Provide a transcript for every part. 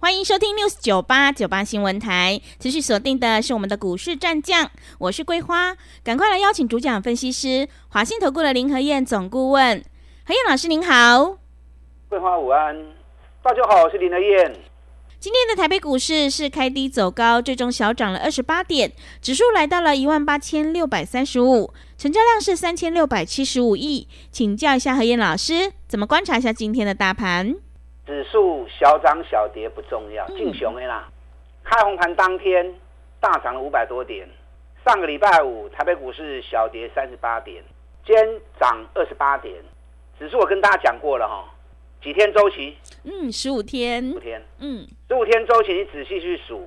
欢迎收听 News 九八九八新闻台，持续锁定的是我们的股市战将，我是桂花，赶快来邀请主讲分析师华信投顾的林和燕总顾问，何燕老师您好，桂花午安，大家好，我是林和燕。今天的台北股市是开低走高，最终小涨了二十八点，指数来到了一万八千六百三十五，成交量是三千六百七十五亿，请教一下何燕老师，怎么观察一下今天的大盘？指数小涨小跌不重要，进熊的啦。开红盘当天大涨了五百多点。上个礼拜五台北股市小跌三十八点，今天涨二十八点。指数我跟大家讲过了哈，几天周期？嗯，十五天。十五天。嗯，十五天周期，你仔细去数，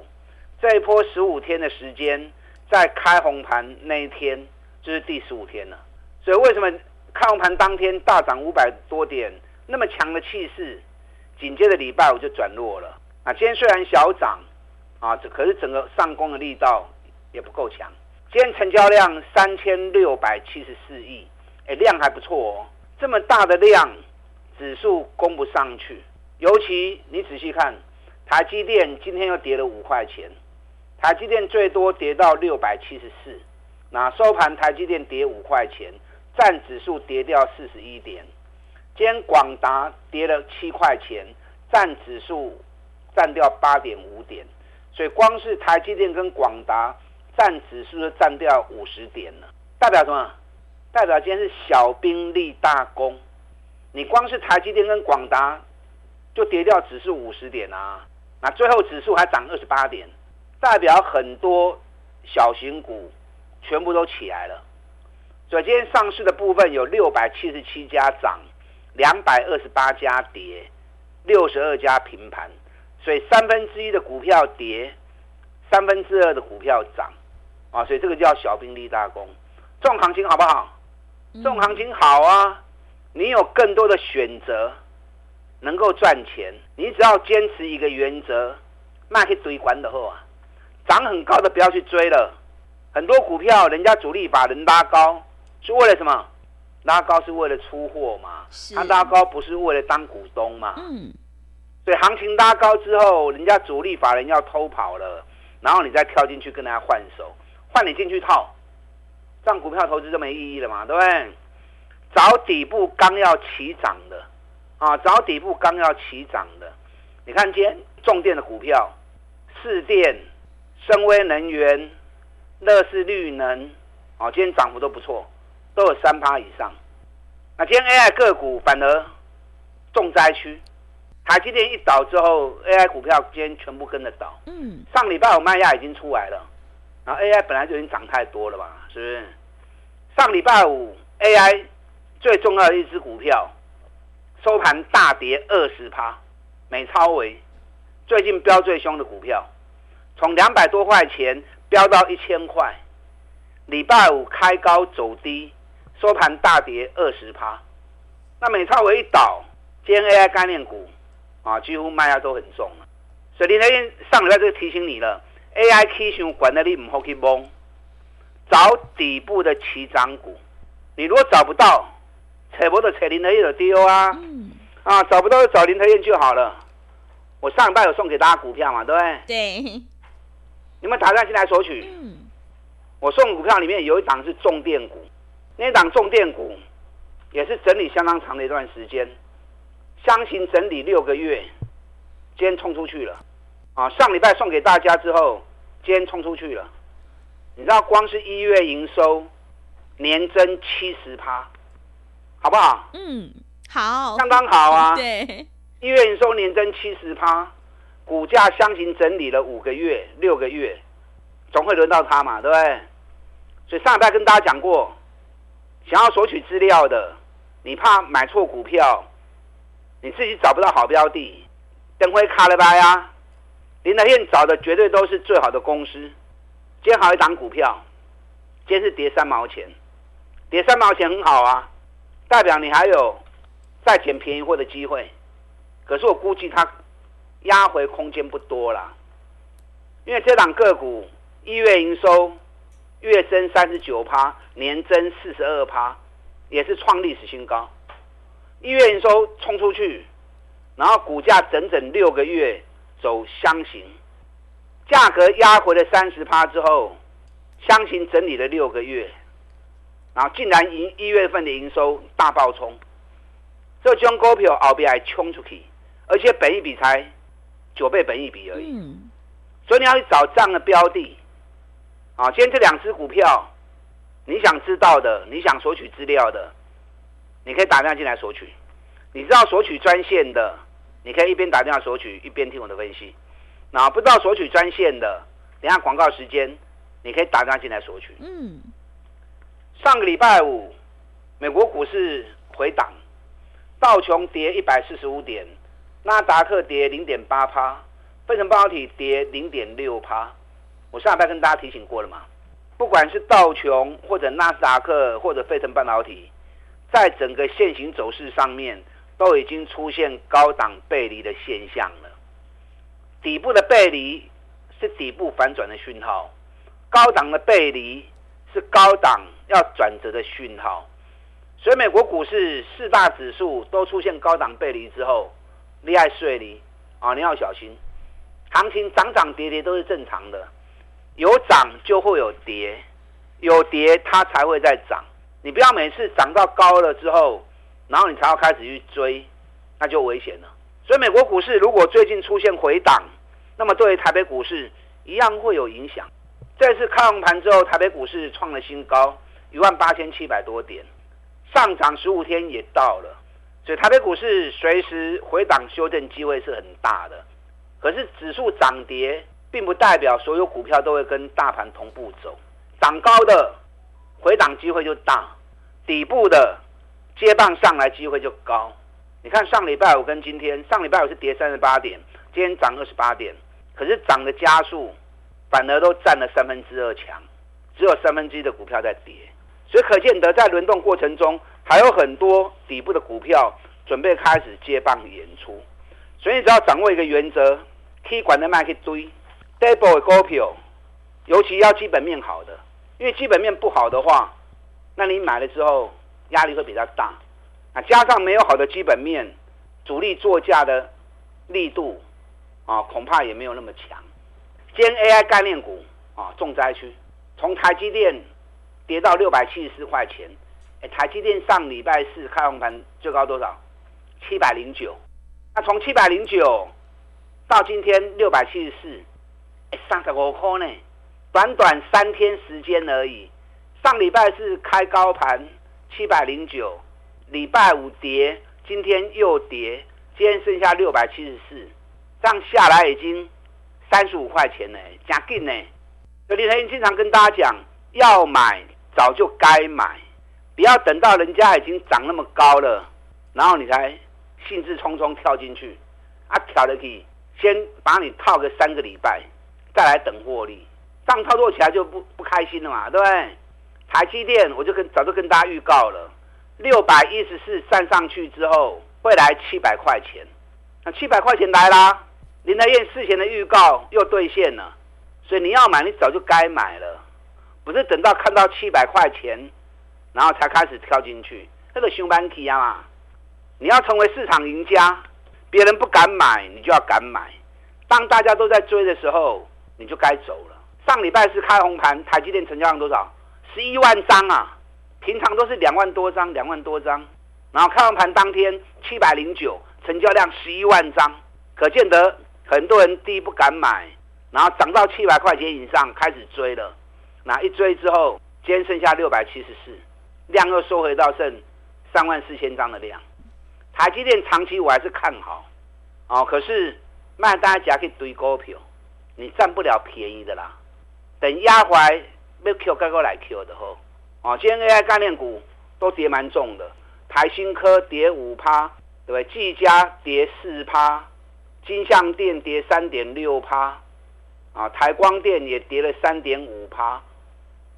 这一波十五天的时间，在开红盘那一天就是第十五天了。所以为什么开红盘当天大涨五百多点，那么强的气势？紧接着礼拜五就转弱了啊！今天虽然小涨啊，这可是整个上攻的力道也不够强。今天成交量三千六百七十四亿，哎，量还不错哦。这么大的量，指数攻不上去。尤其你仔细看，台积电今天又跌了五块钱，台积电最多跌到六百七十四，那收盘台积电跌五块钱，占指数跌掉四十一点。今天广达跌了七块钱，占指数占掉八点五点，所以光是台积电跟广达占指数就占掉五十点了。代表什么？代表今天是小兵立大功。你光是台积电跟广达就跌掉指数五十点啊，那最后指数还涨二十八点，代表很多小型股全部都起来了。所以今天上市的部分有六百七十七家涨。两百二十八家跌，六十二家平盘，所以三分之一的股票跌，三分之二的股票涨，啊，所以这个叫小兵立大功。这种行情好不好？这种行情好啊！你有更多的选择，能够赚钱。你只要坚持一个原则，那可以追关的后啊，涨很高的不要去追了。很多股票人家主力把人拉高，是为了什么？拉高是为了出货嘛？他拉高不是为了当股东嘛？嗯，所以行情拉高之后，人家主力法人要偷跑了，然后你再跳进去跟人家换手，换你进去套，这样股票投资就没意义了嘛？对不对？找底部刚要起涨的啊，找底部刚要起涨的，你看今天重电的股票，市电、深威能源、乐视绿能，啊，今天涨幅都不错。都有三趴以上，那今天 AI 个股反而重灾区，台积电一倒之后，AI 股票今天全部跟着倒。嗯，上礼拜五卖压已经出来了，然后 AI 本来就已经涨太多了吧，是不是？上礼拜五 AI 最重要的一只股票收盘大跌二十趴，美超微最近飙最凶的股票，从两百多块钱飙到一千块，礼拜五开高走低。收盘大跌二十趴，那美超微一倒，今天 AI 概念股啊，几乎卖压都很重了。所以林和彦上礼拜就提醒你了，AI 起伤管的你唔好去蒙，找底部的起涨股。你如果找不到，扯不到扯林德燕的丢啊，嗯、啊找不到就找林德燕就好了。我上礼拜有送给大家股票嘛，对不对？对。你们打算进来索取。嗯、我送股票里面有一档是重电股。那档重电股也是整理相当长的一段时间，箱型整理六个月，今天冲出去了啊！上礼拜送给大家之后，今天冲出去了。你知道光是一月营收年增七十趴，好不好？嗯，好，相当好啊。对，一月营收年增七十趴，股价箱型整理了五个月、六个月，总会轮到它嘛，对不对？所以上礼拜跟大家讲过。想要索取资料的，你怕买错股票，你自己找不到好标的，等会卡了吧呀？林德彦找的绝对都是最好的公司。今天还有一档股票，今天是跌三毛钱，跌三毛钱很好啊，代表你还有再捡便宜货的机会。可是我估计它压回空间不多了，因为这档个股一月营收月增三十九趴，年增四十二趴，也是创历史新高。一月营收冲出去，然后股价整整六个月走箱型，价格压回了三十趴之后，箱型整理了六个月，然后竟然一一月份的营收大爆冲，这将股票后边还冲出去，而且本一比才九倍本一比而已，嗯、所以你要去找这样的标的，啊，今天这两只股票，你想知道的，你想索取资料的。你可以打电话进来索取，你知道索取专线的，你可以一边打电话索取，一边听我的分析。那不知道索取专线的，等下广告时间，你可以打电话进来索取。嗯，上个礼拜五，美国股市回档，道琼跌一百四十五点，纳达克跌零点八趴，费城半导体跌零点六趴。我上礼拜跟大家提醒过了嘛，不管是道琼或者纳斯达克或者费城半导体。在整个线型走势上面，都已经出现高档背离的现象了。底部的背离是底部反转的讯号，高档的背离是高档要转折的讯号。所以美国股市四大指数都出现高档背离之后，厉害睡离啊！你要小心，行情涨涨跌跌都是正常的，有涨就会有跌，有跌它才会再涨。你不要每次涨到高了之后，然后你才要开始去追，那就危险了。所以美国股市如果最近出现回档，那么对于台北股市一样会有影响。这次开完盘之后，台北股市创了新高，一万八千七百多点，上涨十五天也到了，所以台北股市随时回档修正机会是很大的。可是指数涨跌，并不代表所有股票都会跟大盘同步走，涨高的。回档机会就大，底部的接棒上来机会就高。你看上礼拜五跟今天，上礼拜五是跌三十八点，今天涨二十八点，可是涨的加速反而都占了三分之二强，只有三分之一的股票在跌，所以可见得在轮动过程中还有很多底部的股票准备开始接棒演出。所以你只要掌握一个原则，可以管的卖去追，底部的股票，尤其要基本面好的。因为基本面不好的话，那你买了之后压力会比较大，啊，加上没有好的基本面，主力作价的力度啊，恐怕也没有那么强。今天 AI 概念股啊，重灾区，从台积电跌到六百七十四块钱，哎，台积电上礼拜四开红盘最高多少？七百零九，那从七百零九到今天六百七十四，三十五块呢。短短三天时间而已，上礼拜是开高盘七百零九，礼拜五跌，今天又跌，今天剩下六百七十四，这样下来已经三十五块钱呢，加劲呢。所以李天经常跟大家讲，要买早就该买，不要等到人家已经涨那么高了，然后你才兴致冲冲跳进去，啊，跳的可以先把你套个三个礼拜，再来等获利。这样操作起来就不不开心了嘛，对不对？台积电我就跟早就跟大家预告了，六百一十四站上去之后会来七百块钱，那七百块钱来啦，林台燕事前的预告又兑现了，所以你要买你早就该买了，不是等到看到七百块钱，然后才开始跳进去，那个熊班期啊嘛，你要成为市场赢家，别人不敢买，你就要敢买，当大家都在追的时候，你就该走了。上礼拜是开红盘，台积电成交量多少？十一万张啊！平常都是两万多张，两万多张。然后开完盘当天七百零九，成交量十一万张，可见得很多人第一不敢买，然后涨到七百块钱以上开始追了。那一追之后，今天剩下六百七十四，量又收回到剩三万四千张的量。台积电长期我还是看好，哦，可是卖大家可以堆股票，你占不了便宜的啦。等压回要 Q 该过来 Q 的吼，哦，今天 AI 概念股都跌蛮重的，台新科跌五趴，对不对？技嘉跌四趴，金像电跌三点六趴，啊，台光电也跌了三点五趴，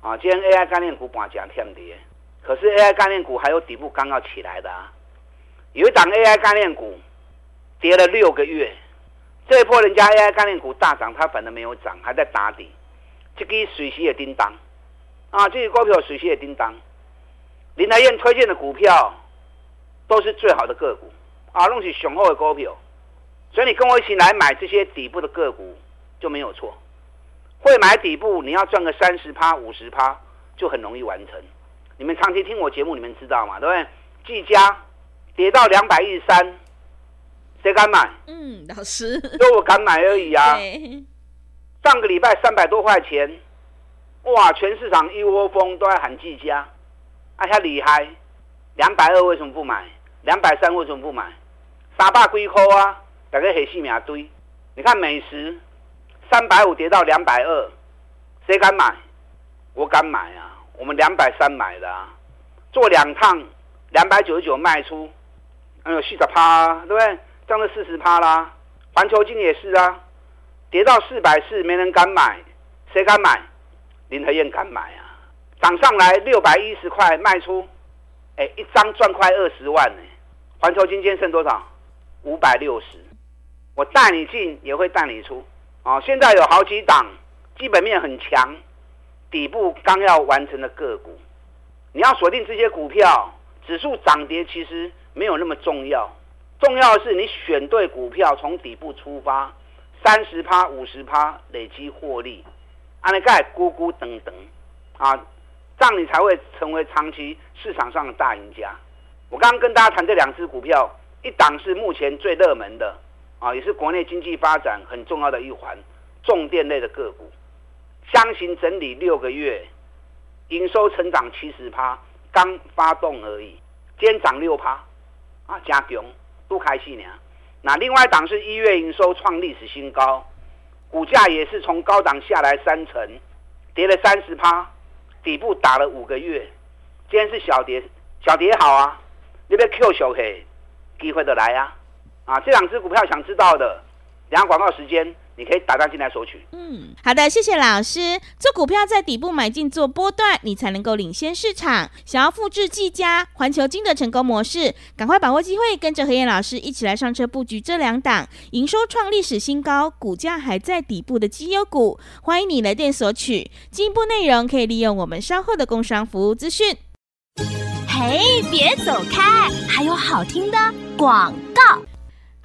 啊，今天 AI 概念股半价天跌，可是 AI 概念股还有底部刚要起来的啊，有一档 AI 概念股跌了六个月，这一波人家 AI 概念股大涨，它反而没有涨，还在打底，这个水洗也叮当啊，这个股票水洗也叮当，林台燕推荐的股票都是最好的个股啊，弄起雄厚的股票，所以你跟我一起来买这些底部的个股就没有错。会买底部，你要赚个三十趴、五十趴，就很容易完成。你们长期听我节目，你们知道吗？对不对？技嘉跌到两百一十三，谁敢买？嗯，老师，就我敢买而已啊。上个礼拜三百多块钱，哇，全市场一窝蜂都在喊技嘉，哎呀厉害！两百二为什么不买？两百三为什么不买？三百几块啊，大概黑细米堆。你看美食。三百五跌到两百二，谁敢买？我敢买啊！我们两百三买的啊，做两趟两百九十九卖出，哎呦，四十趴，对不对？涨了四十趴啦。环球金也是啊，跌到四百四，没人敢买，谁敢买？林和燕敢买啊！涨上来六百一十块卖出，哎，一张赚快二十万呢。环球金今天剩多少？五百六十。我带你进，也会带你出。啊，现在有好几档基本面很强、底部刚要完成的个股，你要锁定这些股票。指数涨跌其实没有那么重要，重要的是你选对股票，从底部出发，三十趴、五十趴累积获利，按那盖咕咕等等，啊，这样你才会成为长期市场上的大赢家。我刚刚跟大家谈这两只股票，一档是目前最热门的。啊，也是国内经济发展很重要的一环，重电类的个股，箱型整理六个月，营收成长七十趴，刚发动而已，今天涨六趴，啊，加强，不开心呢。那另外一档是一月营收创历史新高，股价也是从高档下来三成，跌了三十趴，底部打了五个月，今天是小跌，小跌好啊，你别 Q 小黑，机会的来啊。啊，这两只股票想知道的，两广告时间你可以打单进来索取。嗯，好的，谢谢老师。做股票在底部买进做波段，你才能够领先市场。想要复制技嘉、环球金的成功模式，赶快把握机会，跟着何燕老师一起来上车布局这两档营收创历史新高、股价还在底部的绩优股。欢迎你来电索取进一步内容，可以利用我们稍后的工商服务资讯。嘿，别走开，还有好听的广告。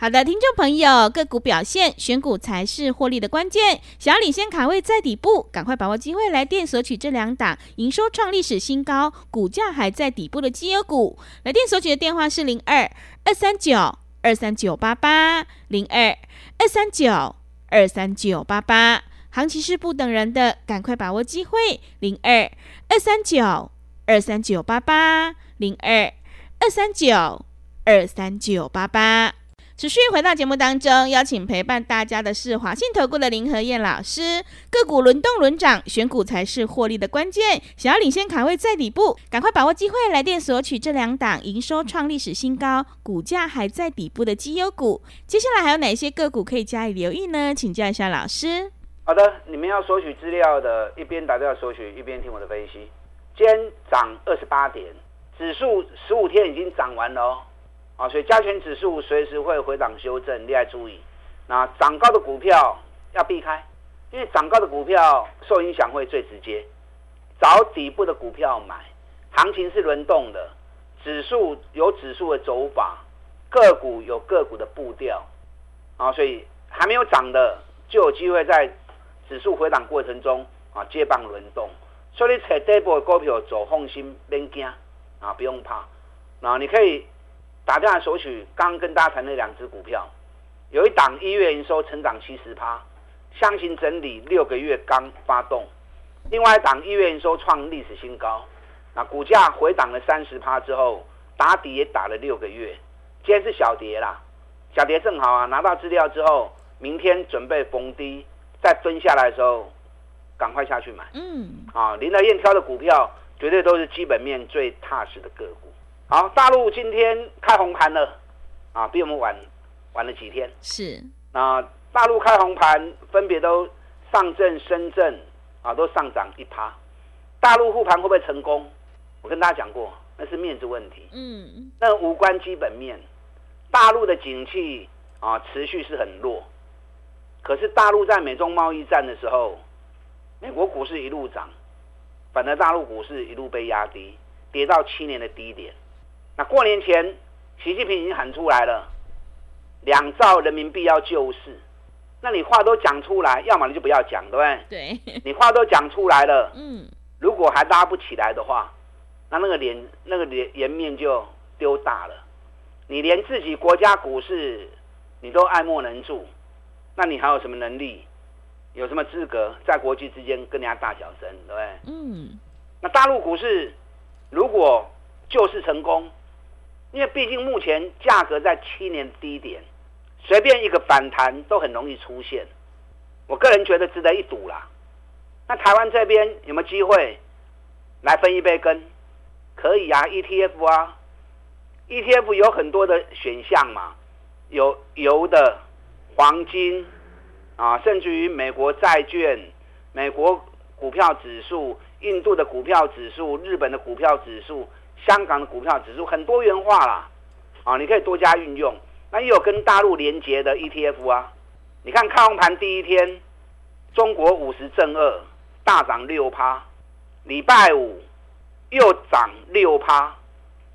好的，听众朋友，个股表现，选股才是获利的关键。想要领先卡位在底部，赶快把握机会来电索取这两档营收创历史新高、股价还在底部的绩优股。来电索取的电话是零二二三九二三九八八零二二三九二三九八八。行情是不等人的，赶快把握机会，零二二三九二三九八八零二二三九二三九八八。持续回到节目当中，邀请陪伴大家的是华信投顾的林和燕老师。个股轮动轮涨，选股才是获利的关键。想要领先卡位在底部，赶快把握机会，来电索取这两档营收创历史新高、股价还在底部的绩优股。接下来还有哪些个股可以加以留意呢？请教一下老师。好的，你们要索取资料的，一边打电话索取，一边听我的分析。今天涨二十八点，指数十五天已经涨完了哦。啊，所以加权指数随时会回档修正，你要注意。那涨高的股票要避开，因为涨高的股票受影响会最直接。找底部的股票买，行情是轮动的，指数有指数的走法，个股有个股的步调。啊，所以还没有涨的就有机会在指数回档过程中啊接棒轮动。所以你找底部的股票走，放心，别惊啊，不用怕。然后你可以。打电话索取，刚跟大家谈的两只股票，有一档一月营收成长七十趴，箱型整理六个月刚发动；另外一档一月营收创历史新高，那股价回档了三十趴之后，打底也打了六个月，今天是小跌啦，小跌正好啊，拿到资料之后，明天准备逢低再蹲下来的时候，赶快下去买。嗯，啊，林德燕挑的股票绝对都是基本面最踏实的个股。好，大陆今天开红盘了，啊，比我们晚晚了几天。是，那大陆开红盘，分别都上证、深圳啊，都上涨一趴。大陆护盘会不会成功？我跟大家讲过，那是面子问题，嗯，那无关基本面。大陆的景气啊，持续是很弱。可是大陆在美中贸易战的时候，美国股市一路涨，反而大陆股市一路被压低，跌到七年的低点。那过年前，习近平已经喊出来了，两兆人民币要救市。那你话都讲出来，要么你就不要讲，对不对？对。你话都讲出来了，嗯，如果还拉不起来的话，那那个脸那个脸颜面就丢大了。你连自己国家股市你都爱莫能助，那你还有什么能力？有什么资格在国际之间跟人家大小声，对不对？嗯。那大陆股市如果救市成功，因为毕竟目前价格在七年低点，随便一个反弹都很容易出现。我个人觉得值得一赌啦。那台湾这边有没有机会来分一杯羹？可以啊，ETF 啊，ETF 有很多的选项嘛，有油的、黄金啊，甚至于美国债券、美国股票指数、印度的股票指数、日本的股票指数。香港的股票指数很多元化啦，啊，你可以多加运用。那又有跟大陆连接的 ETF 啊，你看开盘第一天，中国五十正二大涨六趴，礼拜五又涨六趴，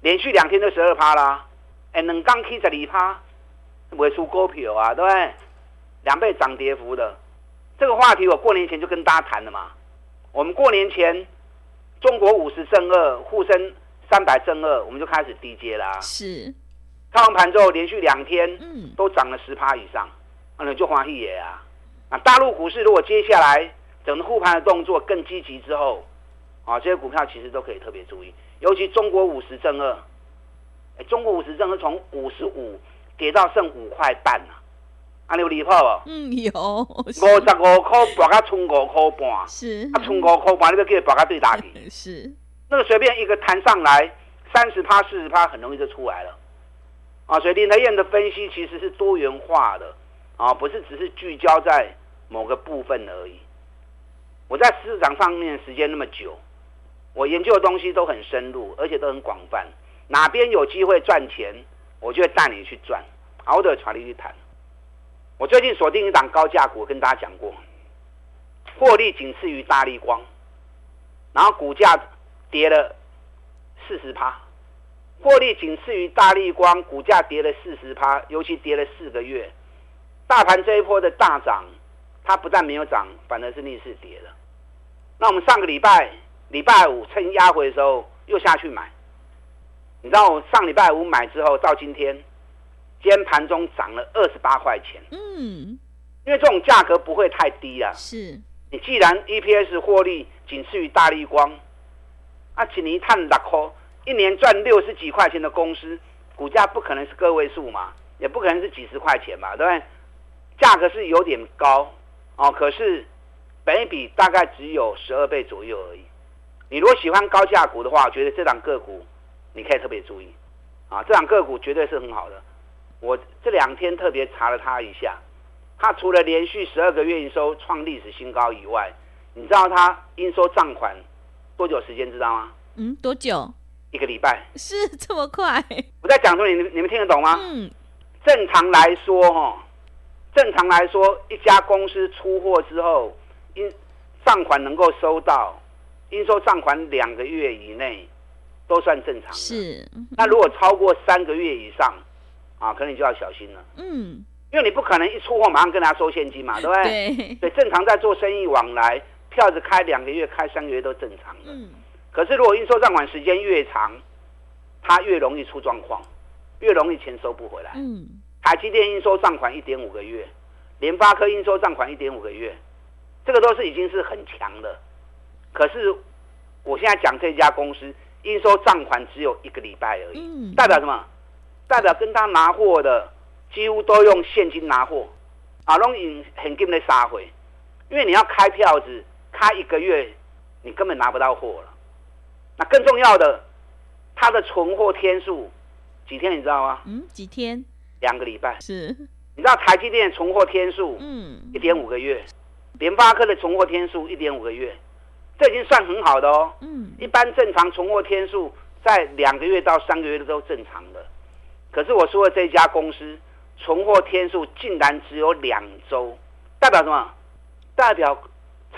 连续两天都十二趴啦。哎，能刚起十二趴，不会输股票啊，对不对？两倍涨跌幅的这个话题，我过年前就跟大家谈了嘛。我们过年前，中国五十正二沪深。三百正二，我们就开始低接啦。是，开完盘之后连续两天，嗯，都涨了十趴以上，那就欢喜耶啊！啊，大陆股市如果接下来整个护盘的动作更积极之后，啊，这些股票其实都可以特别注意，尤其中国五十正二，哎，中国五十正二从五十五跌到剩五块半了，啊，你有离谱不？嗯，有五十五块博到剩五块半，是，啊，剩五块半你要叫它跌到对打去，是。那个随便一个弹上来，三十趴、四十趴，很容易就出来了，啊，所以林德燕的分析其实是多元化的，啊，不是只是聚焦在某个部分而已。我在市场上面时间那么久，我研究的东西都很深入，而且都很广泛。哪边有机会赚钱，我就会带你去赚，熬得传你去谈。我最近锁定一档高价股，跟大家讲过，获利仅次于大立光，然后股价。跌了四十趴，获利仅次于大立光，股价跌了四十趴，尤其跌了四个月。大盘这一波的大涨，它不但没有涨，反而是逆势跌了。那我们上个礼拜礼拜五趁压回的时候又下去买，你知道我上礼拜五买之后到今天，今天盘中涨了二十八块钱。嗯，因为这种价格不会太低啊。是，你既然 EPS 获利仅次于大立光。啊，请你一探六块，一年赚六十几块钱的公司，股价不可能是个位数嘛，也不可能是几十块钱嘛，对不对？价格是有点高哦，可是本一比大概只有十二倍左右而已。你如果喜欢高价股的话，我觉得这档个股你可以特别注意啊，这档个股绝对是很好的。我这两天特别查了它一下，它除了连续十二个月营收创历史新高以外，你知道它应收账款？多久时间知道吗？嗯，多久？一个礼拜。是这么快？我在讲说你，你你们听得懂吗？嗯。正常来说，哈，正常来说，一家公司出货之后，应账款能够收到，应收账款两个月以内，都算正常。是。那如果超过三个月以上，啊，可能你就要小心了。嗯。因为你不可能一出货马上跟他收现金嘛，对不对？对。对，正常在做生意往来。票子开两个月、开三个月都正常的。嗯。可是如果应收账款时间越长，它越容易出状况，越容易钱收不回来。嗯。台积电应收账款一点五个月，联发科应收账款一点五个月，这个都是已经是很强的。可是我现在讲这家公司应收账款只有一个礼拜而已。嗯。代表什么？代表跟他拿货的几乎都用现金拿货，啊，拢用现金来杀回，因为你要开票子。开一个月，你根本拿不到货了。那更重要的，它的存货天数几天你知道吗？嗯，几天？两个礼拜。是。你知道台积电存货天数？嗯，一点五个月。联发科的存货天数一点五个月。这已经算很好的哦。嗯，一般正常存货天数在两个月到三个月都正常的，可是我说的这家公司存货天数竟然只有两周，代表什么？代表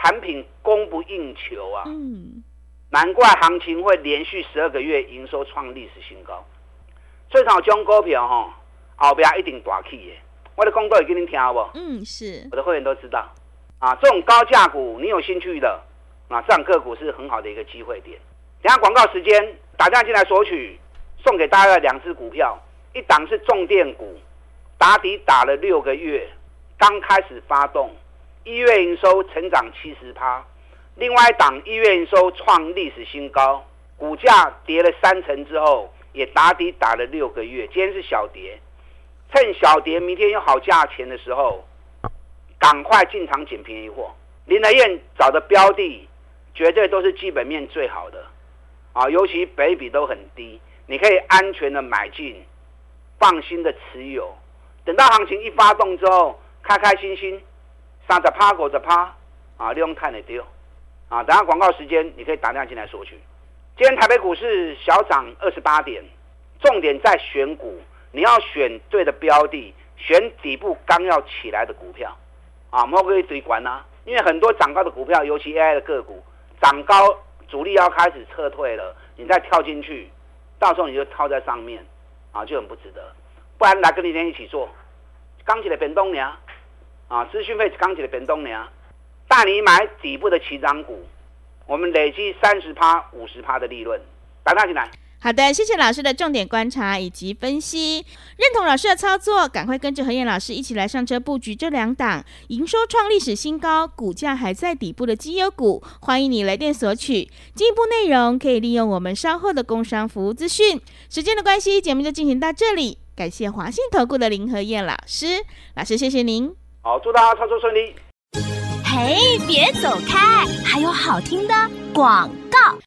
产品供不应求啊。嗯，难怪行情会连续十二个月营收创历史新高。所以，像这种股票哈，后边一定大起的。我的公告也给你听好不？嗯，是。我的会员都知道。啊，这种高价股，你有兴趣的啊，这样个股是很好的一个机会点。等下广告时间，打电话进来索取，送给大家两只股票，一档是重电股，打底打了六个月，刚开始发动，一月营收成长七十趴；另外一档一月营收创历史新高，股价跌了三成之后，也打底打了六个月，今天是小跌，趁小跌，明天有好价钱的时候。赶快进场捡便宜货，林和彦找的标的绝对都是基本面最好的啊，尤其北比都很低，你可以安全的买进，放心的持有，等到行情一发动之后，开开心心三十趴五十趴啊，利用看的丢啊，等下广告时间你可以打电话进来索取。今天台北股市小涨二十八点，重点在选股，你要选对的标的，选底部刚要起来的股票。啊，莫可以追关呐，因为很多涨高的股票，尤其 AI 的个股，涨高主力要开始撤退了，你再跳进去，到时候你就套在上面，啊，就很不值得。不然来跟你天一起做，刚起来变动呢，啊，啊资讯费刚起的变动呢，带你买底部的起涨股，我们累积三十趴、五十趴的利润，打大进来。好的，谢谢老师的重点观察以及分析，认同老师的操作，赶快跟着何燕老师一起来上车布局这两档营收创历史新高、股价还在底部的绩优股，欢迎你来电索取。进一步内容可以利用我们稍后的工商服务资讯。时间的关系，节目就进行到这里，感谢华信投顾的林何燕老师，老师谢谢您。好，祝大家操作顺利。嘿，别走开，还有好听的广告。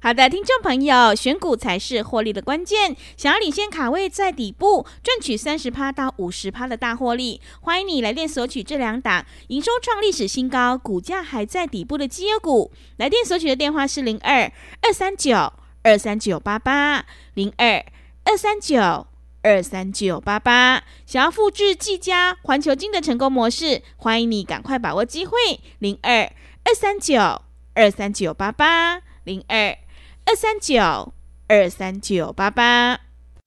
好的，听众朋友，选股才是获利的关键。想要领先卡位在底部，赚取三十趴到五十趴的大获利，欢迎你来电索取这两档营收创历史新高、股价还在底部的绩优股。来电索取的电话是零二二三九二三九八八零二二三九二三九八八。想要复制技嘉、环球金的成功模式，欢迎你赶快把握机会，零二二三九二三九八八零二。二三九二三九八八。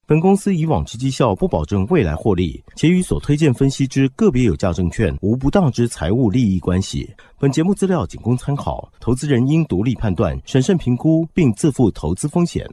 本公司以往之绩效不保证未来获利，且与所推荐分析之个别有价证券无不当之财务利益关系。本节目资料仅供参考，投资人应独立判断、审慎评估，并自负投资风险。